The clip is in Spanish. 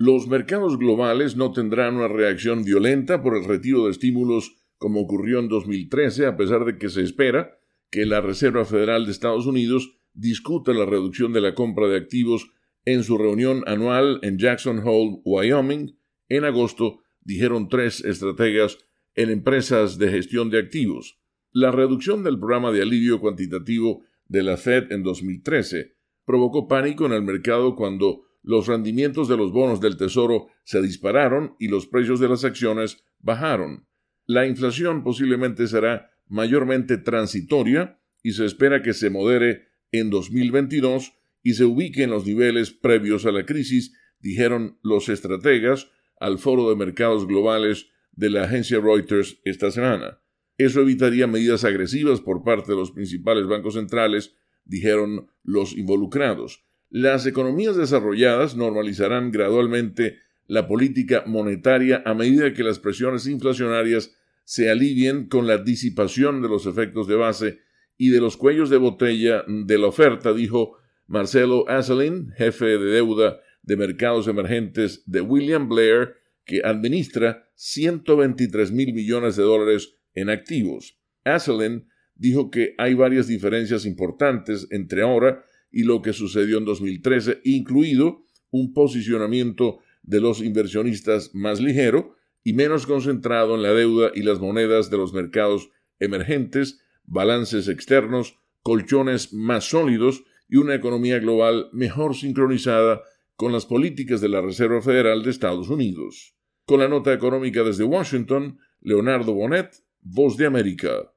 Los mercados globales no tendrán una reacción violenta por el retiro de estímulos como ocurrió en 2013, a pesar de que se espera que la Reserva Federal de Estados Unidos discuta la reducción de la compra de activos en su reunión anual en Jackson Hole, Wyoming, en agosto, dijeron tres estrategas en empresas de gestión de activos. La reducción del programa de alivio cuantitativo de la Fed en 2013 provocó pánico en el mercado cuando los rendimientos de los bonos del Tesoro se dispararon y los precios de las acciones bajaron. La inflación posiblemente será mayormente transitoria y se espera que se modere en 2022 y se ubique en los niveles previos a la crisis, dijeron los estrategas al Foro de Mercados Globales de la agencia Reuters esta semana. Eso evitaría medidas agresivas por parte de los principales bancos centrales, dijeron los involucrados. Las economías desarrolladas normalizarán gradualmente la política monetaria a medida que las presiones inflacionarias se alivien con la disipación de los efectos de base y de los cuellos de botella de la oferta, dijo Marcelo Asselin, jefe de deuda de mercados emergentes de William Blair, que administra 123 mil millones de dólares en activos. Asselin dijo que hay varias diferencias importantes entre ahora y lo que sucedió en 2013, incluido un posicionamiento de los inversionistas más ligero, y menos concentrado en la deuda y las monedas de los mercados emergentes, balances externos, colchones más sólidos y una economía global mejor sincronizada con las políticas de la Reserva Federal de Estados Unidos. Con la nota económica desde Washington, Leonardo Bonet, Voz de América.